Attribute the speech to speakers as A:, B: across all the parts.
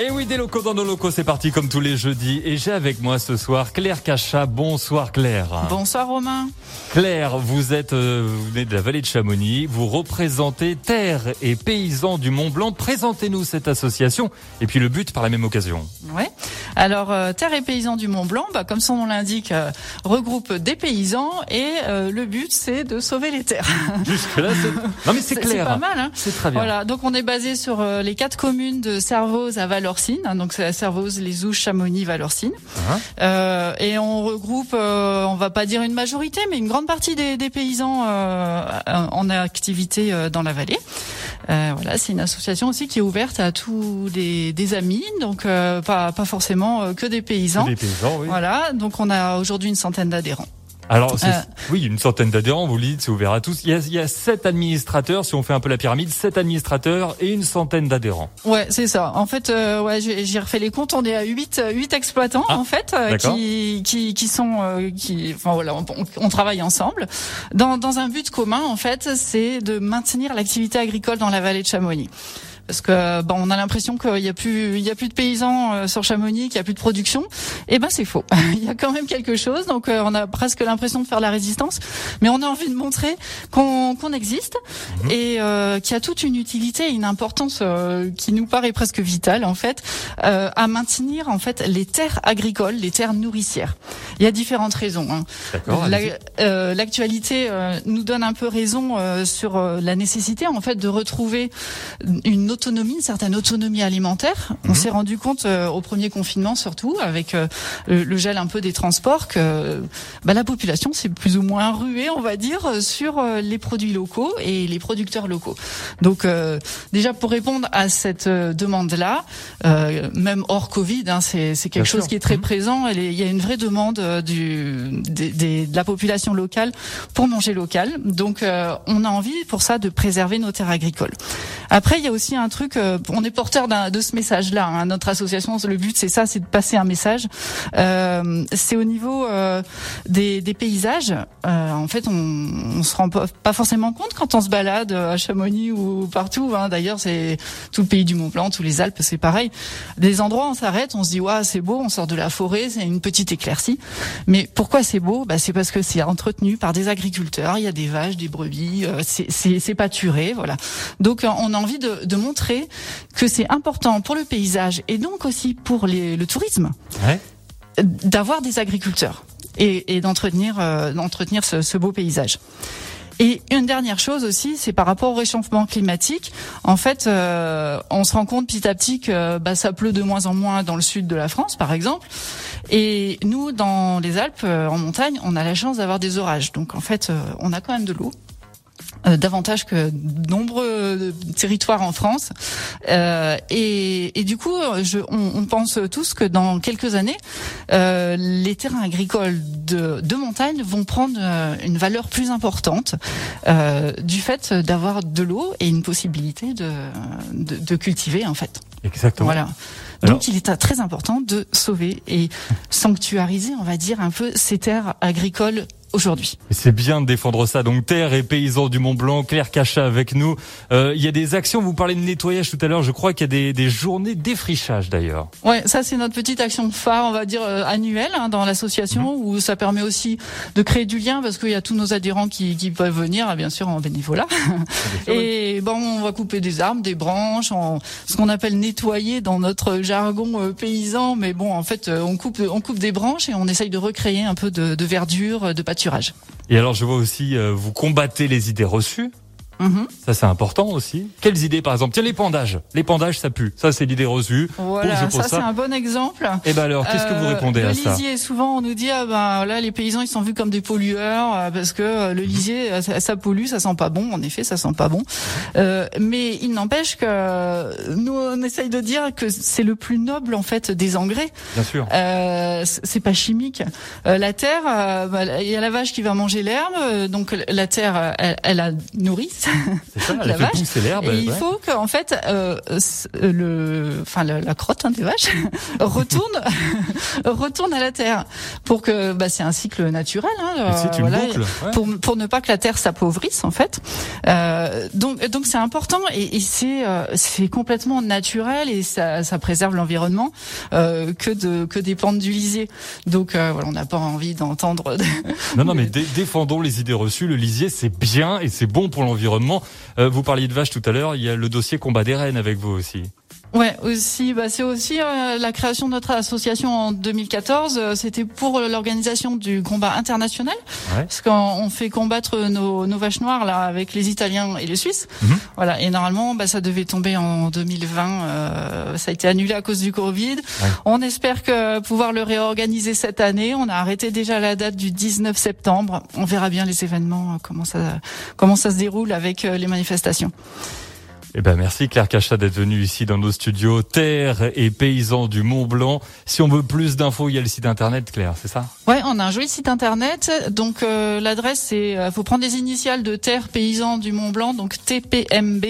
A: Et oui, des locaux dans nos locaux, c'est parti comme tous les jeudis. Et j'ai avec moi ce soir Claire Cachat. Bonsoir Claire.
B: Bonsoir Romain.
A: Claire, vous êtes, euh, vous venez de la vallée de Chamonix. Vous représentez Terre et Paysans du Mont Blanc. Présentez-nous cette association et puis le but par la même occasion.
B: Ouais. Alors euh, Terre et Paysans du Mont Blanc, bah, comme son nom l'indique, euh, regroupe des paysans et le but c'est de sauver les terres.
A: Jusque là, non mais c'est clair.
B: C'est pas mal. Hein
A: c'est très bien.
B: Voilà. Donc on est basé sur les quatre communes de Servoz à Val Valorcine, hein, donc c'est la Servoz, les Ouches, Chamonix, Valorcine. Uh-huh. euh, et on regroupe, euh, on va pas dire une majorité, mais une grande partie des, des paysans euh, en activité euh, dans la vallée. Euh, voilà, c'est une association aussi qui est ouverte à tous des, des amis, donc pas, pas forcément que des paysans.
A: Que des paysans oui.
B: Voilà, donc on a aujourd'hui une centaine d'adhérents.
A: Alors, euh. oui, une centaine d'adhérents, vous le dites, c'est ouvert à tous. Il y, a, il y a sept administrateurs, si on fait un peu la pyramide, sept administrateurs et une centaine d'adhérents.
B: Ouais, c'est ça. En fait, euh, ouais, j'ai refait les comptes. On est à huit, huit exploitants
A: ah,
B: en fait, euh, qui, qui, qui sont, euh, qui, enfin voilà, on, on, travaille ensemble dans, dans un but commun. En fait, c'est de maintenir l'activité agricole dans la vallée de Chamonix parce que bon, on a l'impression qu'il y a plus, il y a plus de paysans euh, sur Chamonix, qu'il y a plus de production. Eh ben c'est faux. il y a quand même quelque chose. Donc euh, on a presque l'impression de faire la résistance, mais on a envie de montrer qu'on qu'on existe mmh. et euh, qu'il y a toute une utilité et une importance euh, qui nous paraît presque vitale en fait euh, à maintenir en fait les terres agricoles, les terres nourricières. Il y a différentes raisons. Hein. L'actualité la, nous donne un peu raison sur la nécessité en fait de retrouver une autonomie, une certaine autonomie alimentaire. On mhm. s'est rendu compte euh, au premier confinement surtout, avec euh, le, gel un peu des transports, que bah, la population s'est plus ou moins ruée, on va dire, sur euh, les produits locaux et les producteurs locaux. Donc déjà pour répondre à cette demande-là, même hors Covid, hein, c'est quelque chose qui est très mhm. présent. il y a une vraie demande du, des, des, de la population locale pour manger local. Donc on a envie pour ça de préserver nos terres agricoles. Après, il y a aussi un un truc, euh, on est porteur de ce message-là. Hein. Notre association, le but c'est ça, c'est de passer un message. Euh, c'est au niveau euh, des, paysages. En fait, on, on se rend pas, forcément compte quand on se balade à Chamonix ou partout. Hein. D'ailleurs, c'est tout le pays du Mont Blanc, tous les Alpes, c'est pareil. Des endroits, on s'arrête, on se dit ouais, c'est beau, on sort de la forêt, c'est une petite éclaircie. Mais pourquoi c'est beau? Bah, c'est parce que c'est entretenu par des agriculteurs. Il y a des vaches, des brebis, c'est pâturé, voilà. Donc, on a envie de montrer que c'est important pour le paysage et donc aussi pour les, le tourisme
A: ouais.
B: d'avoir des agriculteurs et, et d'entretenir euh, d'entretenir ce, ce beau paysage. Et une dernière chose aussi, c'est par rapport au réchauffement climatique. En fait, euh, on se rend compte petit à petit que bah, ça pleut de moins en moins dans le sud de la France, par exemple. Et nous, dans les Alpes, euh, en montagne, on a la chance d'avoir des orages. Donc en fait, on a quand même de l'eau. Euh, davantage que nombreux territoires en France. Euh, et, et, du coup, je, on, on, pense tous que dans quelques années, euh, les terrains agricoles de, de, montagne vont prendre euh, une valeur plus importante euh, du fait d'avoir de l'eau et une possibilité de, de, de, cultiver en fait.
A: Exactement.
B: Voilà. Donc il est très important de sauver et sanctuariser, on va dire, un peu ces terres agricoles aujourd'hui.
A: C'est bien de défendre ça. Donc terre et paysans du Mont Blanc, Claire Cachat avec nous. Euh, il y a des actions. Vous parlez de nettoyage tout à l'heure. Je crois qu'il y a des, des journées défrichage d'ailleurs.
B: Ouais, ça c'est notre petite action phare, on va dire euh, annuelle hein, dans l'association, mmh. où ça permet aussi de créer du lien parce qu'il y a tous nos adhérents qui, qui peuvent venir, bien sûr en bénévolat. et bon, on va couper des arbres, des branches, en, ce qu'on appelle nettoyer dans notre jargon euh, paysan. Mais bon, en fait, euh, on coupe, on coupe des branches et on essaye de recréer un peu de, de verdure, de
A: et alors je vois aussi, euh, vous combattez les idées reçues.
B: Mhm.
A: Ça c'est important aussi. Quelles idées par exemple? Tiens les pendages. Les pendages ça pue. Ça c'est l'idée reçue.
B: Voilà, ça, c'est un bon exemple.
A: Et eh ben alors qu'est-ce que vous euh, répondez
B: à
A: ça?
B: Le lisier, souvent on nous dit ah ben là les paysans ils sont vus comme des pollueurs euh, parce que euh, le lisier ça, pollue, ça sent pas bon. En effet, ça sent pas bon. Euh, mais il n'empêche que nous on essaye de dire que c'est le plus noble en fait des engrais.
A: Bien sûr.
B: Euh, c'est pas chimique. la terre, bah, il y a la vache qui va manger l'herbe, donc la terre elle, elle a nourri
A: C'est ça, l'herbe.
B: Et il faut qu'en fait, euh, le, enfin la, crotte hein, des vaches retourne, retourne à la terre pour que, bah, c'est un cycle naturel.
A: Hein, c'est une boucle.
B: Pour pour ne pas que la terre s'appauvrisse en fait. Euh, donc donc c'est important et, et c'est euh, c'est complètement naturel et ça ça préserve l'environnement euh, que de que des plantes du lisier. Donc euh, voilà, on n'a pas envie d'entendre.
A: non non mais défendons les idées reçues. Le lisier c'est bien et c'est bon pour l'environnement. Euh, vous parliez de vaches tout à l'heure. Il y a le dossier combat des rennes avec vous aussi.
B: Ouais, aussi, bah, c'est aussi euh, la création de notre association en 2014. Euh, c'était pour l'organisation du combat international, parce qu'on fait combattre nos, nos, vaches noires là avec les Italiens et les Suisses. Mhm. Voilà, et normalement, bah, ça devait tomber en 2020. Euh, ça a été annulé à cause du Covid. On espère que pouvoir le réorganiser cette année. On a arrêté déjà la date du 19 septembre. On verra bien les événements, comment ça comment ça se déroule avec les manifestations.
A: Eh ben merci Claire Cachat d'être venue ici dans nos studios Terre et paysans du Mont Blanc. Si on veut plus d'infos, il y a le site internet Claire, c'est ça?
B: Ouais, on a un joli site internet. Donc euh, l'adresse c'est euh, faut prendre les initiales de Terre paysans du Mont Blanc donc TPMB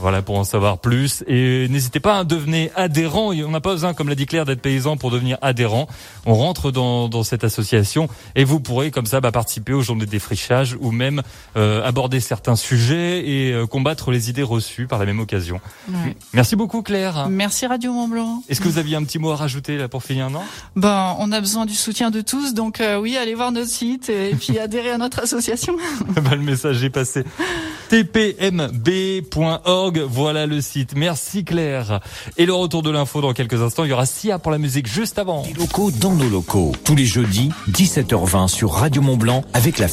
A: voilà pour en savoir plus. Et n'hésitez pas à devenir adhérent. On n'a pas besoin, comme l'a dit Claire, d'être paysan pour devenir adhérent. On rentre dans, dans cette association et vous pourrez comme ça bah, participer aux journées de défrichage ou même euh, aborder certains sujets et euh, combattre les idées reçues par la même occasion. Merci beaucoup Claire.
B: Merci Radio Mont Blanc.
A: Est-ce que vous aviez un petit mot à rajouter là pour finir non?
B: Ben on a besoin du soutien de tous, donc euh, oui, allez voir notre site et puis adhérer à notre association.
A: ben, le message est passé. tpmb.org. Voilà le site. Merci Claire. Et le retour de l'info dans quelques instants. Il y aura Sia pour la musique juste avant.
C: locaux dans nos locaux. Tous les jeudis, 17h20 sur Radio Mont Blanc avec la